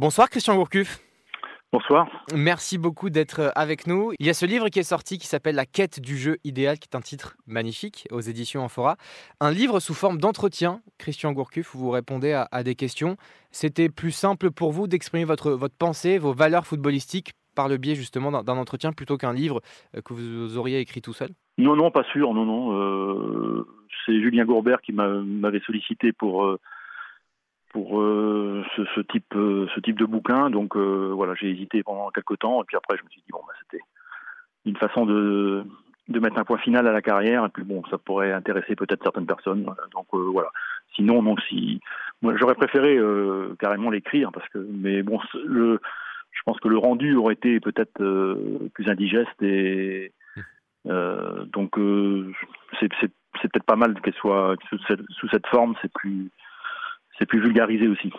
Bonsoir Christian Gourcuff. Bonsoir. Merci beaucoup d'être euh, avec nous. Il y a ce livre qui est sorti qui s'appelle La quête du jeu idéal, qui est un titre magnifique aux éditions Amphora. Un livre sous forme d'entretien, Christian Gourcuff, où vous répondez à, des questions. C'était plus simple pour vous d'exprimer votre, votre pensée, vos valeurs footballistiques par le biais justement d'un entretien plutôt qu'un livre euh, que vous auriez écrit tout seul? Non, non, pas sûr, non, non. Euh, c'est Julien Gourbert qui m'avait sollicité pour pour euh, ce, type euh, ce type de bouquin. Donc euh, voilà, j'ai hésité pendant quelques temps et puis après je me suis dit bon bah c'était une façon de de mettre un point final à la carrière et puis bon ça pourrait intéresser peut-être certaines personnes. Donc voilà. Sinon non si moi j'aurais préféré carrément l'écrire parce que mais bon le je pense que le rendu aurait été peut-être plus indigeste et donc c'est c'est peut-être pas mal qu'elle soit sous cette, sous cette forme, c'est plus c'est plus vulgarisé aussi.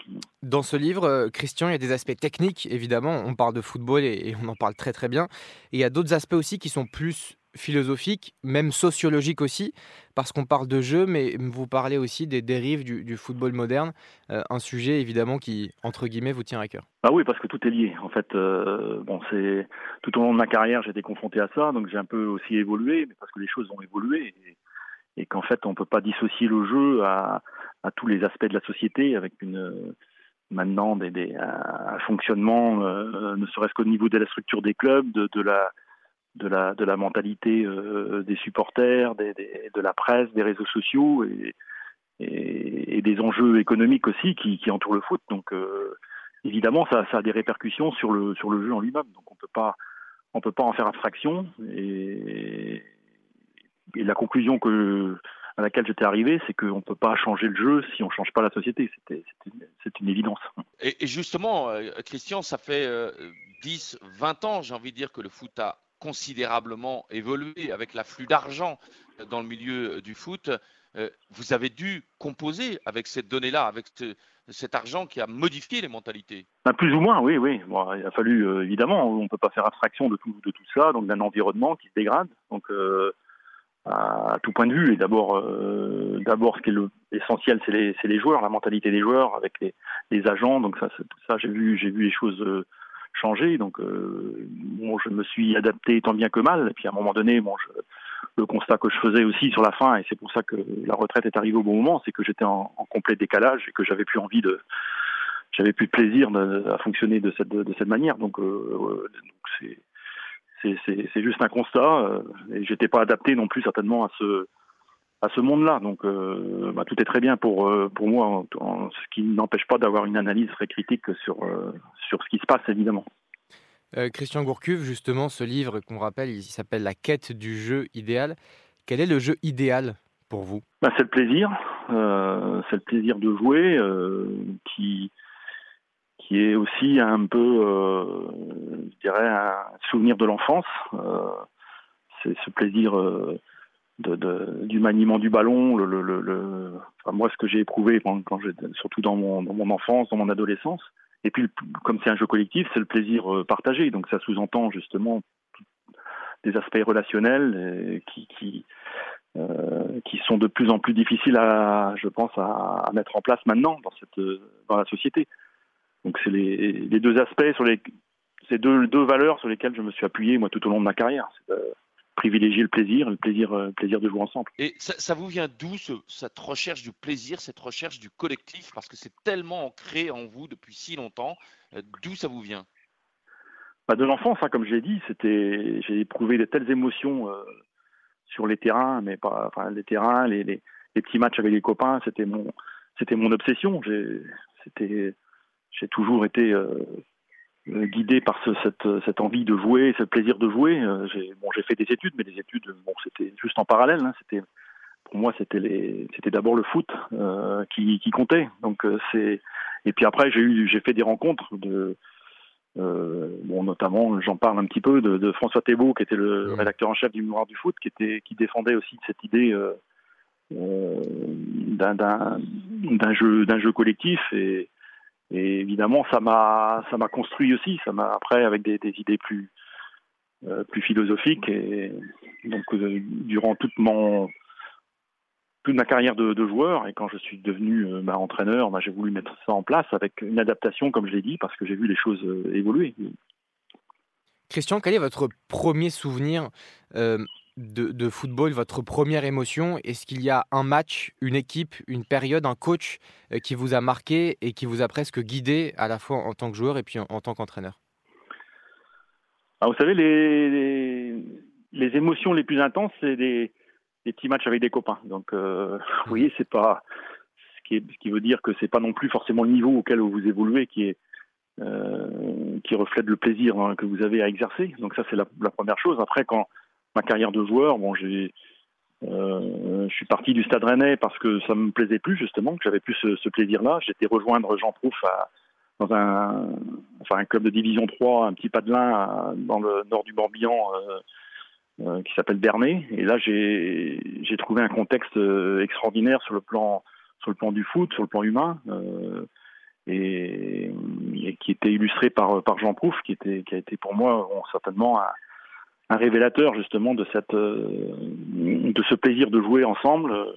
Dans ce livre, euh, Christian, il y a des aspects techniques, évidemment. On parle de football et, on en parle très très bien. Et il y a d'autres aspects aussi qui sont plus philosophiques, même sociologiques aussi, parce qu'on parle de jeu, mais vous parlez aussi des dérives du, football moderne, euh, un sujet évidemment qui, entre guillemets, vous tient à cœur. Ah oui, parce que tout est lié. En fait, euh, bon, c'est tout au long de ma carrière, j'ai été confronté à ça, donc j'ai un peu aussi évolué, mais parce que les choses ont évolué et, et qu'en fait, on peut pas dissocier le jeu à, tous les aspects de la société, avec maintenant un fonctionnement, euh, ne serait-ce qu'au niveau de la structure des clubs, de, la mentalité euh, des supporters, de la presse, des réseaux sociaux et, des enjeux économiques aussi qui, entourent le foot. Donc euh, évidemment, ça, a des répercussions sur le sur le jeu en lui-même. Donc on peut pas on peut pas en faire abstraction et, et la conclusion que à laquelle j'étais arrivé, c'est qu'on ne peut pas changer le jeu si on ne change pas la société. C'est une évidence. Et, justement, euh, Christian, ça fait 10, euh, 20 ans, j'ai envie de dire, que le foot a considérablement évolué avec l'afflux d'argent dans le milieu du foot. Euh, vous avez dû composer avec cette donnée-là, avec cet argent qui a modifié les mentalités. Ben, plus ou moins, oui, oui. il a fallu, évidemment, on ne peut pas faire abstraction de tout, de tout ça, donc d'un environnement qui se dégrade. Donc, à, tout point de vue. Et d'abord, euh, d'abord, ce qui est essentiel, c'est les, les, joueurs, la mentalité des joueurs avec les, les agents. Donc ça, ça, j'ai vu, j'ai vu les choses euh, changer. Donc, euh, je me suis adapté tant bien que mal. Et puis à un moment donné, bon, le constat que je faisais aussi sur la fin, et c'est pour ça que la retraite est arrivée au bon moment, c'est que j'étais en, en, complet décalage et que j'avais plus envie de, j'avais plus de plaisir à fonctionner de cette, de cette manière. Donc, euh, donc c'est c'est juste un constat. Euh, et j'étais pas adapté non plus certainement à ce à ce monde-là. Donc euh, bah, tout est très bien pour euh, pour moi, ce qui n'empêche pas d'avoir une analyse très critique sur sur ce qui se passe évidemment. Christian Gourcuve, justement, ce livre qu'on rappelle, il s'appelle La quête du jeu idéal. Quel est le jeu idéal pour vous? Bah, C'est le plaisir. c'est le plaisir de jouer qui qui est aussi un peu, euh, je dirais, un souvenir de l'enfance. Euh, c'est ce plaisir euh, du maniement du ballon. Moi, ce que j'ai éprouvé surtout dans mon, enfance, dans mon adolescence. Et puis, comme c'est un jeu collectif, c'est le plaisir partagé. Donc, ça sous-entend justement des aspects relationnels qui, sont de plus en plus difficiles à, je pense, à, mettre en place maintenant dans la société. Donc c'est les, les, deux aspects sur les ces deux, deux valeurs sur lesquelles je me suis appuyé moi tout au long de ma carrière. C'est euh, privilégier le plaisir, le plaisir, euh, plaisir de jouer ensemble. Et ça, ça vous vient d'où cette recherche du plaisir, cette recherche du collectif? Parce que c'est tellement ancré en vous depuis si longtemps. Euh, d'où ça vous vient? Bah De l'enfance, hein, comme je l'ai dit, c'était j'ai éprouvé de telles émotions euh, sur les terrains, mais pas enfin les terrains, les, les, les petits matchs avec les copains, c'était mon c'était mon obsession. C'était j'ai toujours été euh, guidé par ce, cette, cette, envie de jouer, ce plaisir de jouer. Euh, j'ai bon, fait des études, mais les études, bon, c'était juste en parallèle. Hein, c'était pour moi, c'était d'abord le foot euh, qui, qui, comptait. Donc euh, c'est et puis après, j'ai eu, j'ai fait des rencontres de euh, bon, notamment, j'en parle un petit peu de, de François Thébault, qui était le mmh. rédacteur en chef du Mémoire du foot, qui était, qui défendait aussi cette idée euh, d'un, d'un jeu, d'un jeu collectif et et évidemment, ça m'a ça m'a construit aussi. Ça m'a après avec des, idées plus euh, plus philosophiques. Et donc euh, durant toute mon toute ma carrière de, joueur et quand je suis devenu bah, entraîneur, bah, j'ai voulu mettre ça en place avec une adaptation, comme je l'ai dit, parce que j'ai vu les choses évoluer. Christian, quel est votre premier souvenir de, football, votre première émotion? Est-ce qu'il y a un match, une équipe, une période, un coach euh, qui vous a marqué et qui vous a presque guidé à la fois en tant que joueur et puis en, tant qu'entraîneur? Ah, Vous savez, les, les, émotions les plus intenses, c'est des, petits matchs avec des copains. Donc, euh, vous voyez, c'est pas ce qui, ce qui veut dire que c'est pas non plus forcément le niveau auquel vous évoluez qui est euh, qui reflète le plaisir hein, que vous avez à exercer. Donc ça, c'est la, la première chose. Après, quand ma carrière de joueur, bon, j'ai, euh, je suis parti du Stade Rennais parce que ça me plaisait plus justement, que j'avais plus ce, plaisir-là. J'étais rejoindre Jean Prouf dans un, enfin un club de division 3, un petit padelin dans le nord du Morbihan euh, euh, qui s'appelle Bernay. Et là, j'ai, j'ai trouvé un contexte extraordinaire sur le plan, sur le plan du foot, sur le plan humain. Et, qui était illustré par, par Jean Prouf, qui, était, qui a été pour moi certainement un, un révélateur justement de cette euh, de ce plaisir de jouer ensemble. Euh,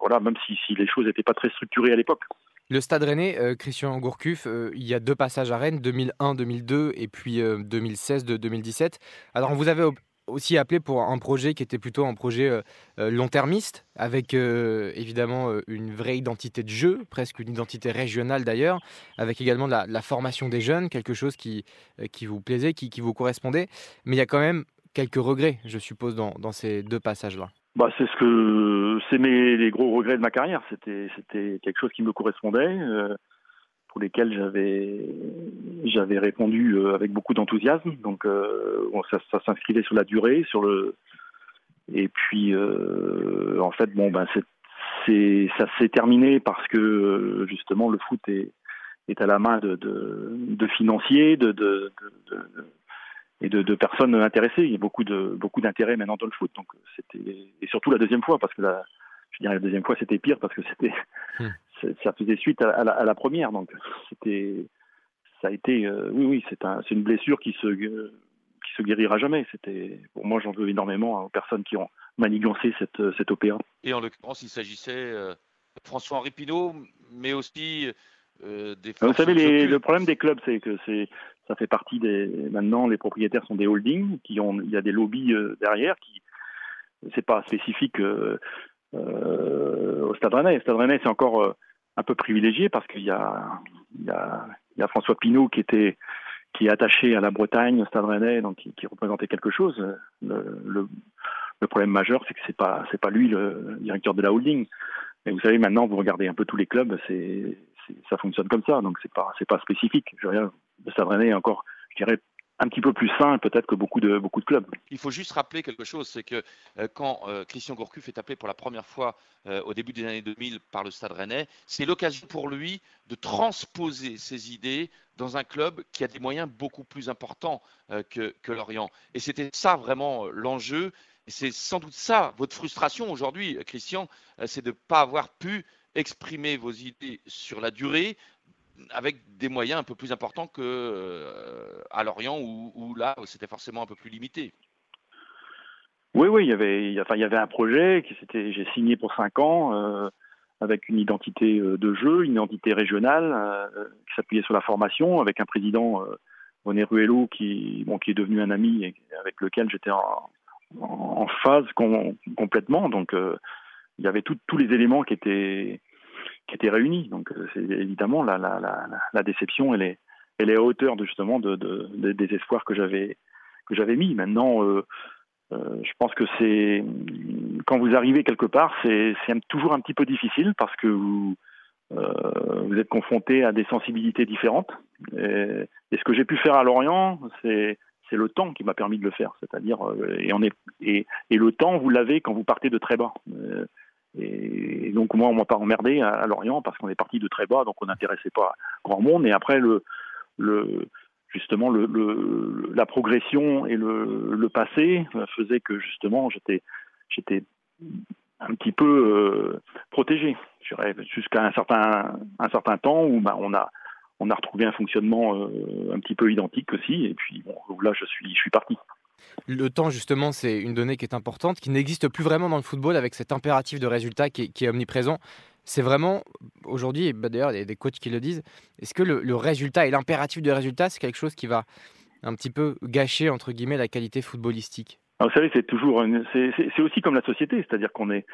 voilà, même si, si les choses n'étaient pas très structurées à l'époque. Le Stade Rennais, euh, Christian Gourcuff, il y a deux passages à Rennes, 2001-2002 et puis 2016-2017. Alors on vous avait aussi appelé pour un projet qui était plutôt un projet long-termiste, avec évidemment une vraie identité de jeu, presque une identité régionale d'ailleurs, avec également la, la, formation des jeunes, quelque chose qui, qui vous plaisait, qui, qui vous correspondait. Mais il y a quand même quelques regrets, je suppose, dans, ces deux passages-là. Bah, c'est ce que c'est mes les gros regrets de ma carrière. C'était c'était quelque chose qui me correspondait, euh, pour lesquels j'avais j'avais répondu euh, avec beaucoup d'enthousiasme. Donc euh, ça, s'inscrivait sur la durée, sur le et puis en fait bon ben c'est ça s'est terminé parce que justement le foot est est à la main de de, de financiers, de, de et de, de, personnes intéressées. Il y a beaucoup de beaucoup d'intérêt maintenant dans le foot. Donc c'était et surtout la deuxième fois parce que la, je dirais la deuxième fois c'était pire parce que c'était hmm. ça faisait suite à, la, à la, première. Donc c'était ça a été euh, oui oui c'est un, c'est une blessure qui se qui se guérira jamais. C'était pour moi j'en veux énormément aux personnes qui ont manigancé cette cette opéra. Et en l'occurrence il s'agissait euh, François Henri Pinault, mais aussi euh, des Vous savez, les, le problème des clubs, c'est que c'est ça fait partie des. Maintenant, les propriétaires sont des holdings qui ont. Il y a des lobbies euh, derrière qui. C'est pas spécifique euh, euh, au Stade Rennais. Le Stade Rennais, c'est encore un peu privilégié parce qu'il y y y a François Pinault qui était qui est attaché à la Bretagne, au Stade Rennais, donc qui, représentait quelque chose. Le, le, le problème majeur, c'est que c'est pas c'est pas lui le directeur de la holding. Et vous savez, maintenant, vous regardez un peu tous les clubs, c'est ça fonctionne comme ça, donc c'est pas c'est pas spécifique. Je veux dire, Stade Rennais est encore, je dirais, un petit peu plus sain peut-être que beaucoup de, beaucoup de clubs. Il faut juste rappeler quelque chose, c'est que euh, quand euh, Christian Gourcuff est appelé pour la première fois euh, au début des années 2000 par le Stade Rennais, c'est l'occasion pour lui de transposer ses idées dans un club qui a des moyens beaucoup plus importants que, que Lorient. Et c'était ça vraiment l'enjeu. C'est sans doute ça, votre frustration aujourd'hui, Christian, c'est de ne pas avoir pu exprimer vos idées sur la durée, avec des moyens un peu plus importants que euh, Lorient où, là c'était forcément un peu plus limité. Oui, oui, il y avait, enfin, il y avait un projet qui s'était, j'ai signé pour cinq ans euh, avec une identité euh, de jeu, une identité régionale qui s'appuyait sur la formation, avec un président René Ruello qui, bon, qui est devenu un ami et avec lequel j'étais en, phase complètement. Donc, il y avait tous les éléments qui étaient qui étaient réunis. Donc euh, évidemment la, déception, elle est, à hauteur de, justement de, de, des espoirs que j'avais que j'avais mis. Maintenant, euh, euh, je pense que c'est quand vous arrivez quelque part, c'est toujours un petit peu difficile parce que vous êtes confronté à des sensibilités différentes. Et, ce que j'ai pu faire à Lorient, c'est le temps qui m'a permis de le faire. C'est-à-dire et on et le temps, vous l'avez quand vous partez de très bas. Et, donc moi, on m'a pas emmerdé à, Lorient parce qu'on est parti de très bas, donc on n'intéressait pas grand monde. Et après, le, justement, la progression et le, passé faisaient que justement, j'étais, j'étais un petit peu euh, protégé. Jusqu'à un certain, un certain temps où bah, on a on a retrouvé un fonctionnement euh, un petit peu identique aussi. Et puis bon, là, je suis, je suis parti. Le temps, justement, c'est une donnée qui est importante, qui n'existe plus vraiment dans le football avec cet impératif de résultat qui est, omniprésent. C'est vraiment, aujourd'hui, bah, d'ailleurs, il y a des coachs qui le disent, est-ce que le, résultat et l'impératif de résultat, c'est quelque chose qui va un petit peu gâcher, entre guillemets, la qualité footballistique? Vous savez, c'est toujours, c'est aussi comme la société, c'est-à-dire qu'on est,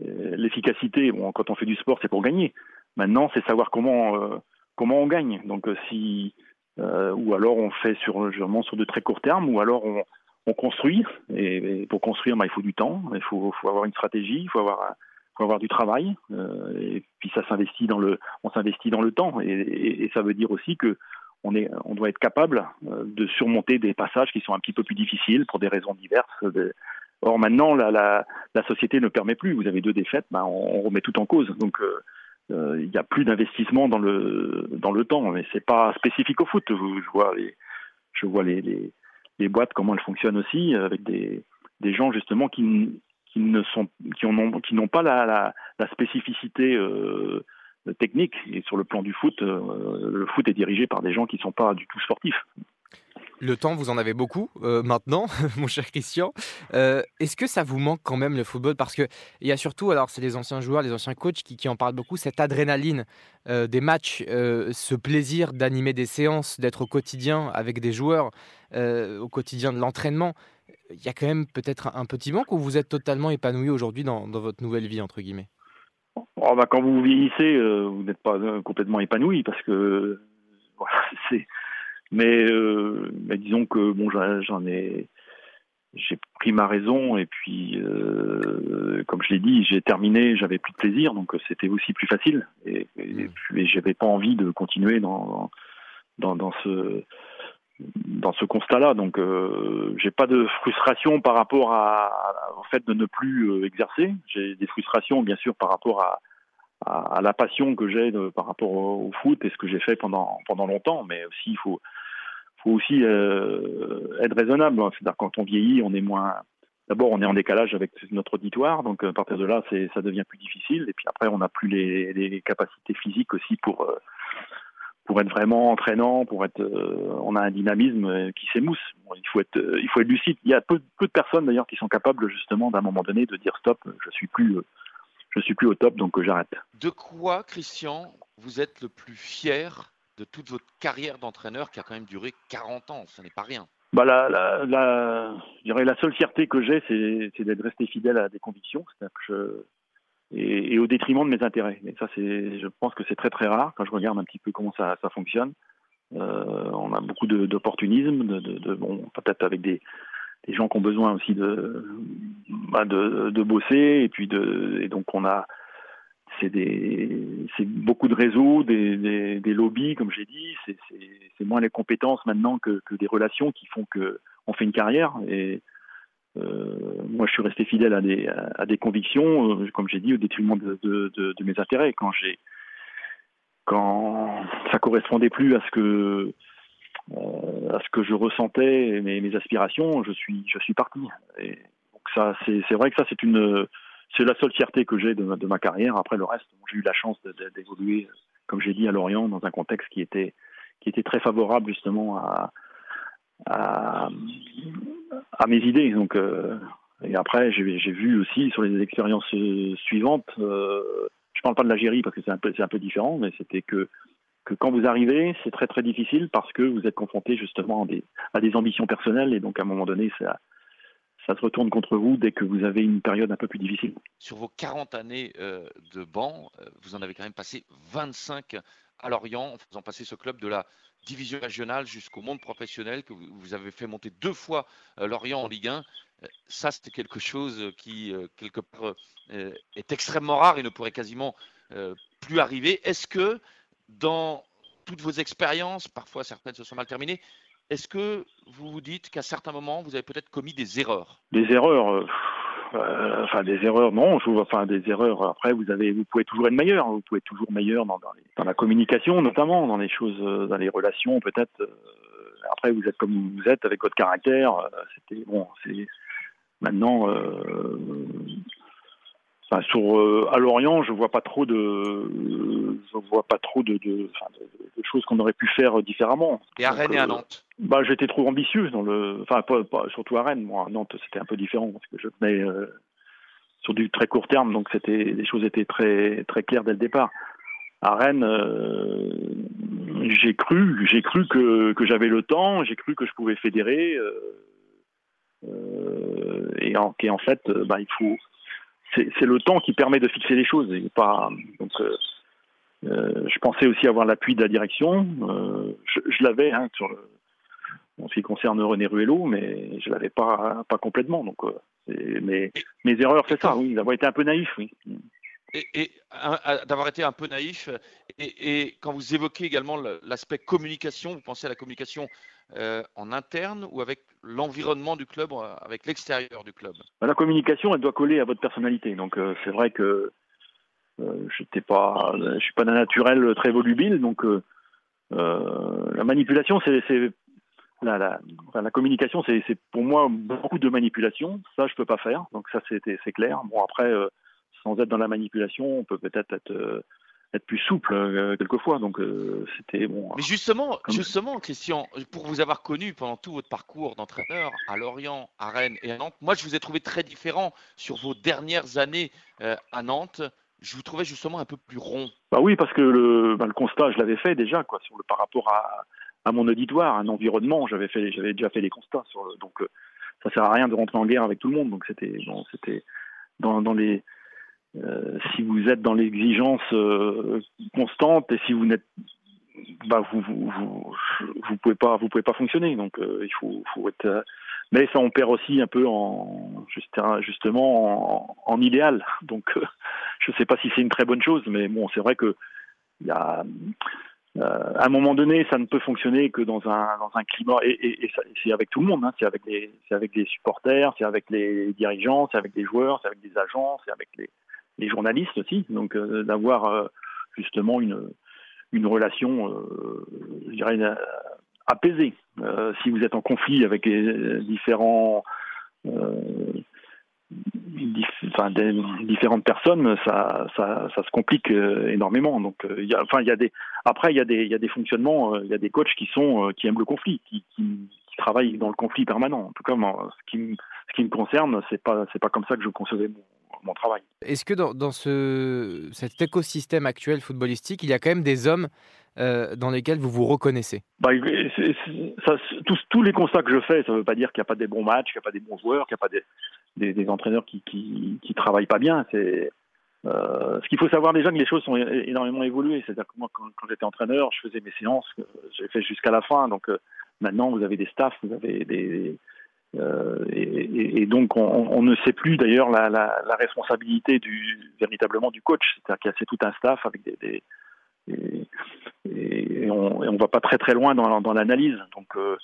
euh, l'efficacité. Quand on fait du sport, c'est pour gagner. Maintenant, c'est savoir comment euh, comment on gagne. Donc, euh, si ou alors on fait sur sur de très court terme, ou alors on, on construit. Et, pour construire, bah, il faut du temps, il faut, faut avoir une stratégie, il faut avoir faut avoir du travail. et puis ça s'investit dans le, on s'investit dans le temps. Et, et, ça veut dire aussi que on, est, on doit être capable de surmonter des passages qui sont un petit peu plus difficiles pour des raisons diverses. Or maintenant, la, la, la, société ne permet plus. Vous avez deux défaites, ben, on, remet tout en cause. Donc euh, euh, il n'y a plus d'investissement dans le dans le temps. Mais c'est pas spécifique au foot. Je vois les je vois les, les, les, boîtes comment elles fonctionnent aussi avec des gens justement qui qui ne sont qui ont qui n'ont pas la spécificité euh, technique et sur le plan du foot, euh, le foot est dirigé par des gens qui ne sont pas du tout sportifs. Le temps, vous en avez beaucoup euh, maintenant, mon cher Christian. Euh, est-ce que ça vous manque quand même le football? Parce qu'il y a surtout, alors c'est les anciens joueurs, les anciens coachs qui, en parlent beaucoup, cette adrénaline euh, des matchs, ce plaisir d'animer des séances, d'être au quotidien avec des joueurs, au quotidien de l'entraînement. Il y a quand même peut-être un, petit manque ou vous êtes totalement épanoui aujourd'hui dans, votre nouvelle vie, entre guillemets? Oh, bah, Quand vous vieillissez, vous n'êtes pas complètement épanoui parce que c'est mais, euh, mais disons que bon, j'en ai, j'ai pris ma raison et puis, euh, comme je l'ai dit, j'ai terminé, j'avais plus de plaisir, donc c'était aussi plus facile. Et, et, mmh. j'avais pas envie de continuer dans dans, dans ce dans ce constat-là. Donc, euh, j'ai pas de frustration par rapport à, au fait de ne plus euh, exercer. J'ai des frustrations, bien sûr, par rapport à, à, la passion que j'ai par rapport au, au, foot et ce que j'ai fait pendant pendant longtemps. Mais aussi, il faut faut aussi euh, être raisonnable. C'est-à-dire quand on vieillit, on est moins. D'abord, on est en décalage avec notre auditoire, donc à partir de là, ça devient plus difficile. Et puis après, on n'a plus les, capacités physiques aussi pour euh, pour être vraiment entraînant, pour être. Euh, on a un dynamisme qui s'émousse. il faut être il faut être lucide. Il y a peu, peu de personnes d'ailleurs qui sont capables justement d'un moment donné de dire stop, je suis plus je suis plus au top, donc j'arrête. De quoi, Christian, vous êtes le plus fier de toute votre carrière d'entraîneur qui a quand même duré 40 ans. Ce n'est pas rien. Bah la, la, la, je la seule fierté que j'ai, c'est d'être resté fidèle à des convictions, et, au détriment de mes intérêts. Ça, c'est, je pense que c'est très très rare quand je regarde un petit peu comment ça, fonctionne. Euh, on a beaucoup d'opportunisme, de, bon, peut-être avec des, des gens qui ont besoin aussi de, bah de, de bosser, et puis de, et donc on a c'est beaucoup de réseaux, des, lobbies, comme j'ai dit. C'est, moins les compétences maintenant que, que, des relations qui font que on fait une carrière. Et euh, moi, je suis resté fidèle à des, convictions, euh, comme j'ai dit, au détriment de, mes intérêts. Quand j'ai, quand ça correspondait plus à ce que euh, je ressentais, mes, mes aspirations, je suis, je parti. Ça, c'est vrai que ça, c'est une c'est la seule fierté que j'ai de, ma carrière. Après le reste, j'ai eu la chance d'évoluer, comme j'ai dit, à Lorient dans un contexte qui était qui était très favorable justement à mes idées. Donc euh, et après, j'ai vu aussi sur les expériences suivantes. Euh, je parle pas de l'Algérie parce que c'est un peu un peu différent, mais c'était que que quand vous arrivez, c'est très très difficile parce que vous êtes confronté justement à des, à des ambitions personnelles et donc à un moment donné, ça ça se retourne contre vous dès que vous avez une période un peu plus difficile. Sur vos 40 années euh, de banc, euh, vous en avez quand même passé 25 à Lorient, en faisant passer ce club de la division régionale jusqu'au monde professionnel, que vous avez fait monter deux fois euh, Lorient en Ligue 1. Ça, c'était quelque chose qui, quelque part, est extrêmement rare et ne pourrait quasiment plus arriver. Est-ce que dans toutes vos expériences, parfois certaines se sont mal terminées, est-ce que vous vous dites qu'à certains moments, vous avez peut-être commis des erreurs? Des erreurs euh, euh, Enfin, des erreurs, non. Je, enfin, des erreurs. Après, vous avez, vous pouvez toujours être meilleur. Vous pouvez être toujours meilleur dans, dans, la communication, notamment dans les choses, euh, dans les relations, peut-être. après, vous êtes comme vous êtes avec votre caractère. C'était bon. C'est maintenant. Enfin, sur à Lorient, je vois pas trop de, je vois pas trop de choses qu'on aurait pu faire différemment. Et à Rennes et à Nantes bah, j'étais trop ambitieux dans le, enfin, pas, surtout à Rennes. Moi, à Nantes, c'était un peu différent parce que je tenais euh, sur du très court terme, donc c'était, les choses étaient très, très claires dès le départ. À Rennes, euh, j'ai cru, j'ai cru que, que j'avais le temps, j'ai cru que je pouvais fédérer, euh, et, en, et en fait, bah, il faut, c'est le temps qui permet de fixer les choses et pas donc. Euh, je pensais aussi avoir l'appui de la direction. Euh, je, je l'avais hein, sur le, en ce qui concerne René Ruello, mais je l'avais pas pas complètement. Donc, euh, mes, mes erreurs, c'est ça, oui, d'avoir été un peu naïf, oui. Et, et d'avoir été un peu naïf. Et, et quand vous évoquez également l'aspect communication, vous pensez à la communication euh, en interne ou avec l'environnement du club, avec l'extérieur du club? Bah, La communication, elle doit coller à votre personnalité. Donc, euh, c'est vrai que euh, j'étais pas, je suis pas d'un naturel très volubile, donc euh, la manipulation, c'est la, la, la, communication, c'est pour moi beaucoup de manipulation. Ça, je peux pas faire. Donc ça, c'est clair. Bon, après, euh, sans être dans la manipulation, on peut peut-être être, être, être, plus souple euh, quelquefois. Donc euh, c'était bon. Mais justement, justement, Christian, pour vous avoir connu pendant tout votre parcours d'entraîneur à Lorient, à Rennes et à Nantes, moi, je vous ai trouvé très différent sur vos dernières années à Nantes je vous trouvais justement un peu plus rond. Bah oui, parce que le, bah constat, je l'avais fait déjà, quoi, par rapport à, à mon auditoire, un environnement. J'avais déjà fait les constats. Donc, euh, ça sert à rien de rentrer en guerre avec tout le monde. Donc, c'était, dans, les. Euh, si vous êtes dans l'exigence euh, constante et si vous n'êtes bah vous vous, vous vous pouvez pas fonctionner donc euh, il faut être mais ça on perd aussi un peu en justement en, idéal donc je sais pas si c'est une très bonne chose mais bon c'est vrai que y a euh, à un moment donné, ça ne peut fonctionner que dans un, dans un climat, et, c'est avec tout le monde, hein, c'est avec, les, avec les supporters, c'est avec les dirigeants, c'est avec les joueurs, c'est avec les agents, c'est avec les, les, journalistes aussi. Donc euh, d'avoir euh, justement une, une relation, euh, je dirais, apaisée. si vous êtes en conflit avec les différents des, différentes personnes, ça, ça, ça se complique euh, énormément. Donc, euh, enfin, y a des, après, il y a des, y a des fonctionnements, euh, il y a des coachs qui sont, qui aiment le conflit, qui, travaillent dans le conflit permanent. En tout cas, ce qui, ce qui me concerne, c'est pas, pas comme ça que je concevais mon, mon travail. Est-ce que dans, dans ce, cet écosystème actuel footballistique, il y a quand même des hommes euh, dans lesquels vous vous reconnaissez bah, tous, tous, les constats que je fais, ça ne veut pas dire qu'il n'y a pas des bons matchs, qu'il n'y a pas des bons joueurs, qu'il n'y a pas des, des, entraîneurs qui, qui, qui travaillent pas bien. C'est euh, ce qu'il faut savoir déjà que les choses sont énormément évoluées. C'est-à-dire que moi, quand, j'étais entraîneur, je faisais mes séances, j'ai fait jusqu'à la fin. Donc euh, maintenant, vous avez des staffs, vous avez des euh, et, donc on, ne sait plus d'ailleurs la, la, responsabilité du véritablement du coach. C'est-à-dire qu'il y a c'est tout un staff avec des et, on, on va pas très très loin dans, l'analyse. Donc euh,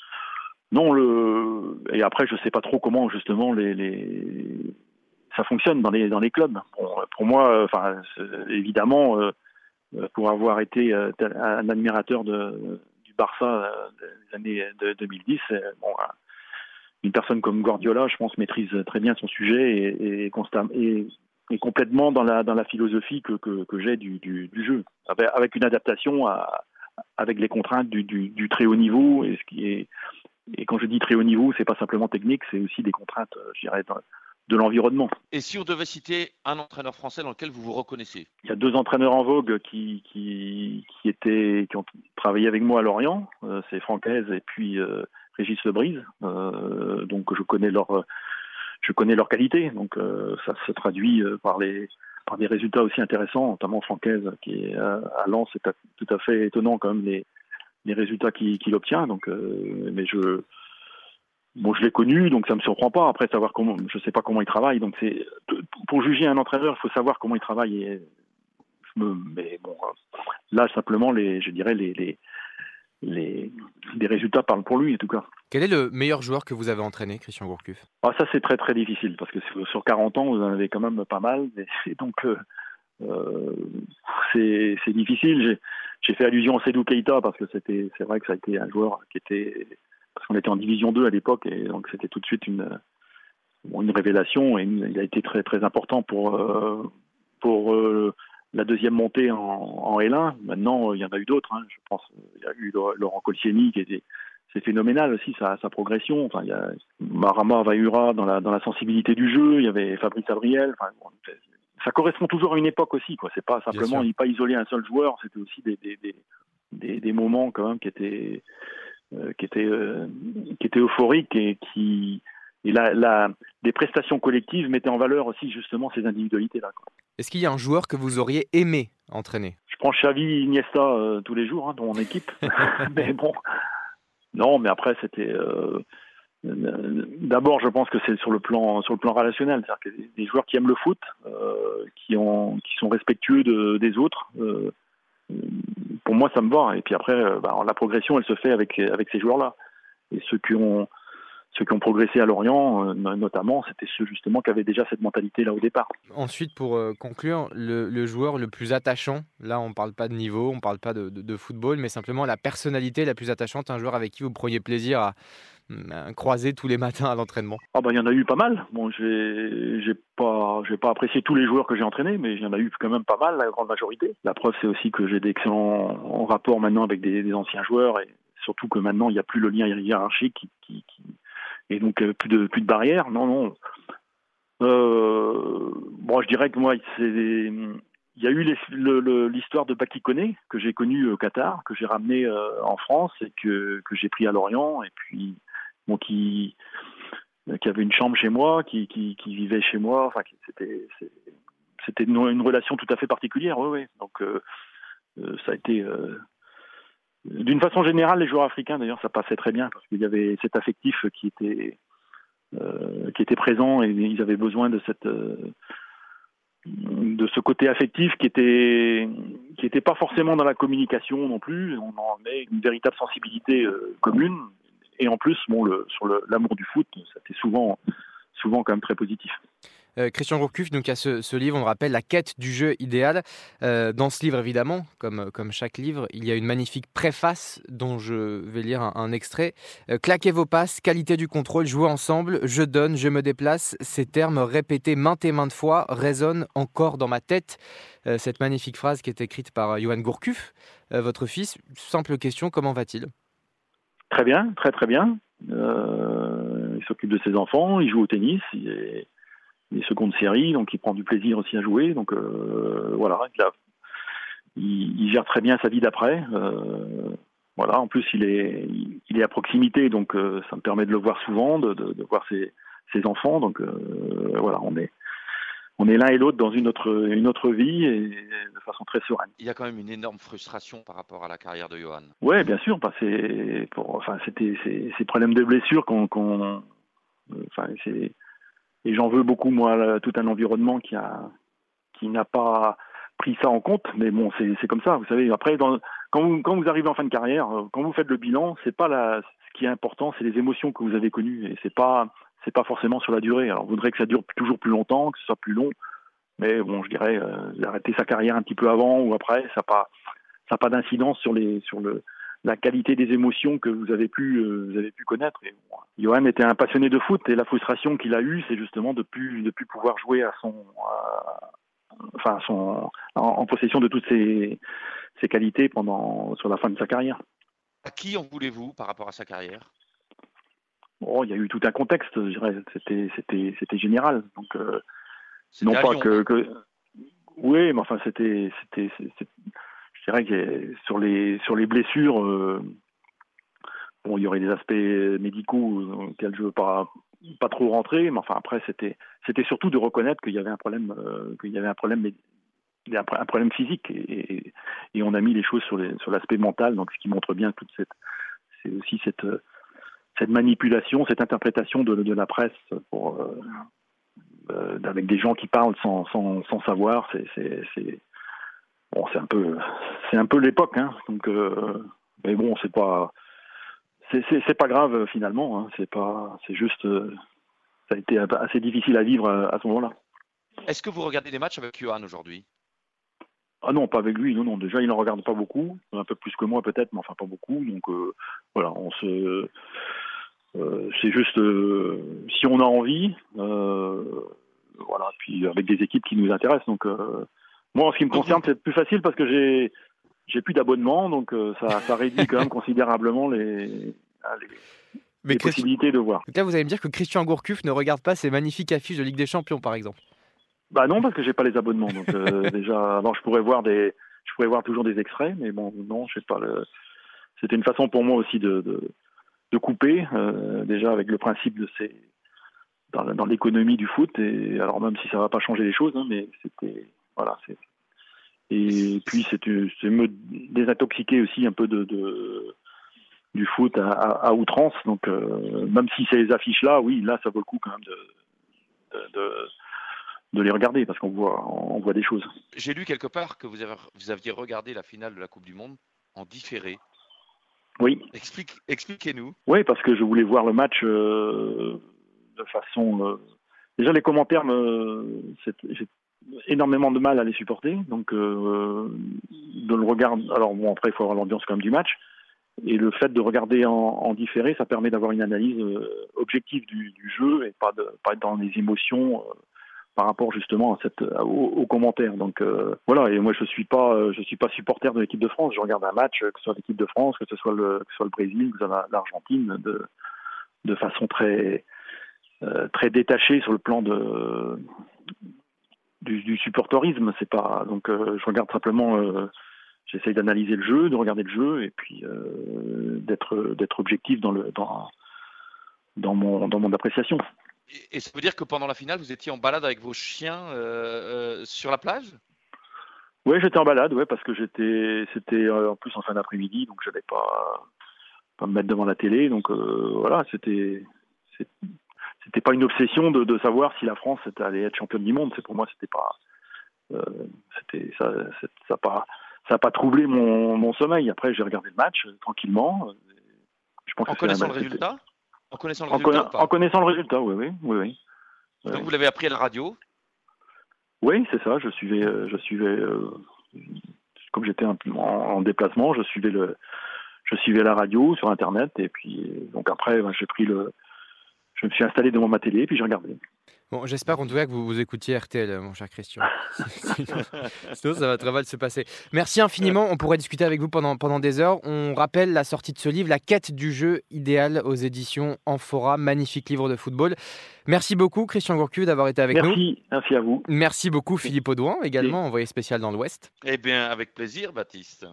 non, le et après je sais pas trop comment justement les, ça fonctionne dans les dans les clubs. Pour moi, enfin évidemment, euh, pour avoir été euh, un admirateur du Barça euh, des années de 2010, bon, une personne comme Guardiola, je pense, maîtrise très bien son sujet et, constamment et complètement dans la dans la philosophie que que, que j'ai du, du, du, jeu, avec, une adaptation à, avec les contraintes du, du, très haut niveau et ce qui est et quand je dis très haut niveau, c'est pas simplement technique, c'est aussi des contraintes, euh, je dirais, de l'environnement. Et si on devait citer un entraîneur français dans lequel vous vous reconnaissez? Il y a deux entraîneurs en vogue qui, qui, qui étaient, qui ont travaillé avec moi à Lorient, euh, c'est Francaise et puis euh, Régis Lebrise. Donc je connais leur, je connais leur qualité. Donc euh, ça se traduit par les par des résultats aussi intéressants, notamment Francaise qui est à Lens, c'est tout à fait étonnant quand même les les résultats qu'il qu obtient. Donc, euh, mais je, bon, je l'ai connu, donc ça me surprend pas. Après, savoir comment, je sais pas comment il travaille. Donc, c'est pour juger un entraîneur, il faut savoir comment il travaille. Et mais bon, là simplement, les, je dirais les, les les, les, résultats parlent pour lui en tout cas. Quel est le meilleur joueur que vous avez entraîné, Christian Gourcuff? Ah, Ça c'est très très difficile parce que sur 40 ans vous en avez quand même pas mal. Et donc euh, euh, c'est difficile. J'ai fait allusion à Sedou Keita parce que c'était, c'est vrai que ça a été un joueur qui était, parce qu'on était en division 2 à l'époque et donc c'était tout de suite une, une révélation et il a été très très important pour euh, pour la deuxième montée en, en, L1. Maintenant, il y en a eu d'autres. Hein. Je pense, il y a eu Laurent Colcieni qui était c'est phénoménal aussi sa, sa progression. Enfin, il y a Marama Vaura dans la dans la sensibilité du jeu. Il y avait Fabrice Abriel. Enfin, ça correspond toujours à une époque aussi. Quoi. C'est pas simplement il pas isolé un seul joueur. C'était aussi des des, des, des, moments quand même qui étaient euh, qui étaient euh, qui étaient euphoriques et qui et la, la, des prestations collectives mettaient en valeur aussi justement ces individualités là. Est-ce qu'il y a un joueur que vous auriez aimé entraîner? Je prends Xavi Iniesta euh, tous les jours hein, dans mon équipe, mais bon, non, mais après c'était D'abord, je pense que c'est sur le plan sur le plan relationnel, c'est-à-dire que des joueurs qui aiment le foot, euh, qui ont qui sont respectueux de, des autres. Euh, pour moi, ça me va. Et puis après, euh, bah, la progression, elle se fait avec avec ces joueurs-là. Et ceux qui ont ceux qui ont progressé à Lorient, notamment, c'était ceux justement qui avaient déjà cette mentalité-là au départ. Ensuite, pour conclure, le, joueur le plus attachant, là on ne parle pas de niveau, on ne parle pas de, de, football, mais simplement la personnalité la plus attachante, un joueur avec qui vous preniez plaisir à, euh, croisé tous les matins à l'entraînement Ah bah il y en a eu pas mal. Bon, j'ai pas j'ai pas apprécié tous les joueurs que j'ai entraînés, mais il y en a eu quand même pas mal, la grande majorité. La preuve c'est aussi que j'ai d'excellents rapports maintenant avec des, anciens joueurs et surtout que maintenant il n'y a plus le lien hiérarchique qui, qui, qui et donc euh, plus de plus de barrières. Non non. Euh, bon, je dirais que moi il y a eu l'histoire de Baki Kone que j'ai connu au Qatar, que j'ai ramené en France et que, que j'ai pris à Lorient. Et puis qui, qui avait une chambre chez moi, qui, qui, vivait chez moi. Enfin, c'était c'était une, relation tout à fait particulière. Oui, oui. Donc euh, euh, ça a été euh, d'une façon générale les joueurs africains d'ailleurs ça passait très bien parce qu'il y avait cet affectif qui était qui était présent et ils avaient besoin de cette de ce côté affectif qui était qui était pas forcément dans la communication non plus on en avait une véritable sensibilité commune et en plus, bon, sur l'amour du foot, c'était souvent, souvent quand même très positif. Euh, Christian Gourcuff, donc à ce, ce, livre, on le rappelle, La quête du jeu idéal. Euh, dans ce livre, évidemment, comme, chaque livre, il y a une magnifique préface dont je vais lire un, extrait. Euh, claquez vos passes, qualité du contrôle, jouez ensemble, je donne, je me déplace. Ces termes répétés maintes et maintes fois résonnent encore dans ma tête. cette magnifique phrase qui est écrite par Johan Gourcuff, votre fils. Simple question, comment va-t-il? Très bien, très très bien. Il s'occupe de ses enfants, il joue au tennis, il il est seconde série, donc il prend du plaisir aussi à jouer. Donc euh, voilà, il, il, gère très bien sa vie d'après. Euh, voilà, en plus il est, il, est à proximité, donc euh, ça me permet de le voir souvent, de, de, de voir ses, ses enfants. Donc voilà, on est, on est l'un et l'autre dans une autre, une autre vie et de façon très sereine. Il y a quand même une énorme frustration par rapport à la carrière de Johan. Oui, bien sûr. Bah, pour, enfin, c'était ces problèmes de blessure qu'on, qu'on enfin, c'est, et j'en veux beaucoup moi tout un environnement qui a, qui n'a pas pris ça en compte. Mais bon, c'est, c'est comme ça. Vous savez, après, dans, quand vous, quand vous arrivez en fin de carrière, quand vous faites le bilan, c'est pas la, ce qui est important, c'est les émotions que vous avez connues et c'est pas c'est pas forcément sur la durée. Alors, on voudrait que ça dure toujours plus longtemps, que ce soit plus long, mais bon, je dirais euh, arrêter sa carrière un petit peu avant ou après, ça pas, ça pas d'incidence sur les, sur le, la qualité des émotions que vous avez pu, euh, vous avez pu connaître. Et, Johan était un passionné de foot et la frustration qu'il a eue, c'est justement de plus, de plus pouvoir jouer à son, enfin, son, en, possession de toutes ses, ses qualités pendant, sur la fin de sa carrière. À qui en voulez-vous par rapport à sa carrière? Oh, il y a eu tout un contexte, je dirais. C'était, c'était, c'était général. Donc, euh, non pas que, que, oui, mais enfin, c'était, c'était, je dirais que sur les, sur les blessures, euh, il y aurait des aspects médicaux dans lesquels je veux pas, pas trop rentrer, mais enfin, après, c'était, c'était surtout de reconnaître qu'il y avait un problème, euh, qu'il y avait un problème, physique, et, on a mis les choses sur, l'aspect mental, donc ce qui montre bien toute cette, c'est aussi cette manipulation, cette interprétation de, la presse euh, euh, avec des gens qui parlent sans, savoir, c'est bon, c'est un peu c'est un peu l'époque, hein, donc euh, mais bon, c'est pas c'est pas grave finalement, hein, c'est pas c'est juste ça a été assez difficile à vivre à, ce moment-là. Est-ce que vous regardez des matchs avec Johan aujourd'hui? Ah non, pas avec lui, non, non. Déjà, il n'en regarde pas beaucoup, un peu plus que moi peut-être, mais enfin pas beaucoup. Donc voilà, on se, euh, c'est juste euh, si on a envie, euh, voilà. Puis avec des équipes qui nous intéressent. Donc moi, en ce qui me concerne, c'est plus facile parce que j'ai j'ai plus d'abonnement, donc ça, ça réduit quand même considérablement les les, possibilités de voir. Donc là, vous allez me dire que Christian Gourcuff ne regarde pas ces magnifiques affiches de Ligue des Champions, par exemple. Bah non, parce que j'ai pas les abonnements. Donc déjà, alors je pourrais voir des, je pourrais voir toujours des extraits, mais bon, non, je sais pas. Le... C'était une façon pour moi aussi de, de, couper, déjà avec le principe de ces dans, l'économie du foot. Et alors même si ça va pas changer les choses, hein, mais c'était voilà. C'est, et puis c'est, me désintoxiquer aussi un peu de, de du foot à, à, outrance. Donc euh, même si ces affiches là, oui, là ça vaut le coup quand même de, de, de les regarder parce qu'on voit on voit des choses. J'ai lu quelque part que vous, avez, vous aviez regardé la finale de la Coupe du Monde en différé. Oui. Explique, expliquez-nous. Oui, parce que je voulais voir le match euh, de façon. Euh, déjà, les commentaires, j'ai énormément de mal à les supporter. Donc, euh, de le regarder. Alors, bon, après, il faut avoir l'ambiance quand même du match. Et le fait de regarder en, différé, ça permet d'avoir une analyse euh, objective du, jeu et pas, de, être dans les émotions par rapport justement à cette, aux, commentaires. Donc voilà, et moi je suis pas suis pas supporter de l'équipe de France. Je regarde un match, que ce soit l'équipe de France, que ce soit le Brésil, que ce soit l'Argentine, de de façon très euh, très détaché sur le plan de du, du supporterisme. C'est pas donc euh, je regarde simplement. Euh, j'essaye d'analyser le jeu, de regarder le jeu et puis d'être d'être objectif dans le dans dans mon dans mon appréciation. Et ça veut dire que pendant la finale, vous étiez en balade avec vos chiens sur la plage? Oui, j'étais en balade, ouais, parce que j'étais, c'était en plus en fin d'après-midi, donc je n'allais pas, pas me mettre devant la télé, donc voilà, c'était, c'était pas une obsession de, de, savoir si la France allait être championne du monde. C'est pour moi, c'était pas, euh, c'était ça, ça pas, ça a pas troublé mon, mon sommeil. Après, j'ai regardé le match euh, tranquillement. Je pense en connaissant le résultat? En connaissant le résultat. En, connaissant le résultat, oui, oui, oui, oui. Donc vous l'avez appris à la radio? Oui, c'est ça. Je suivais, euh, je suivais, comme j'étais en, en, déplacement, je suivais le, je suivais la radio sur Internet et puis donc après, ben, j'ai pris le je me suis installé devant ma télé et puis j'ai regardé. Bon, j'espère en tout cas que vous, vous écoutiez RTL, mon cher Christian. Sinon, ça va très mal se passer. Merci infiniment. On pourrait discuter avec vous pendant, pendant des heures. On rappelle la sortie de ce livre, La quête du jeu idéal aux éditions Amphora. Magnifique livre de football. Merci beaucoup, Christian Gourcu, d'avoir été avec nous. Merci, merci à vous. Merci beaucoup, Philippe Audouin, également envoyé spécial dans l'Ouest. Eh bien, avec plaisir, Baptiste.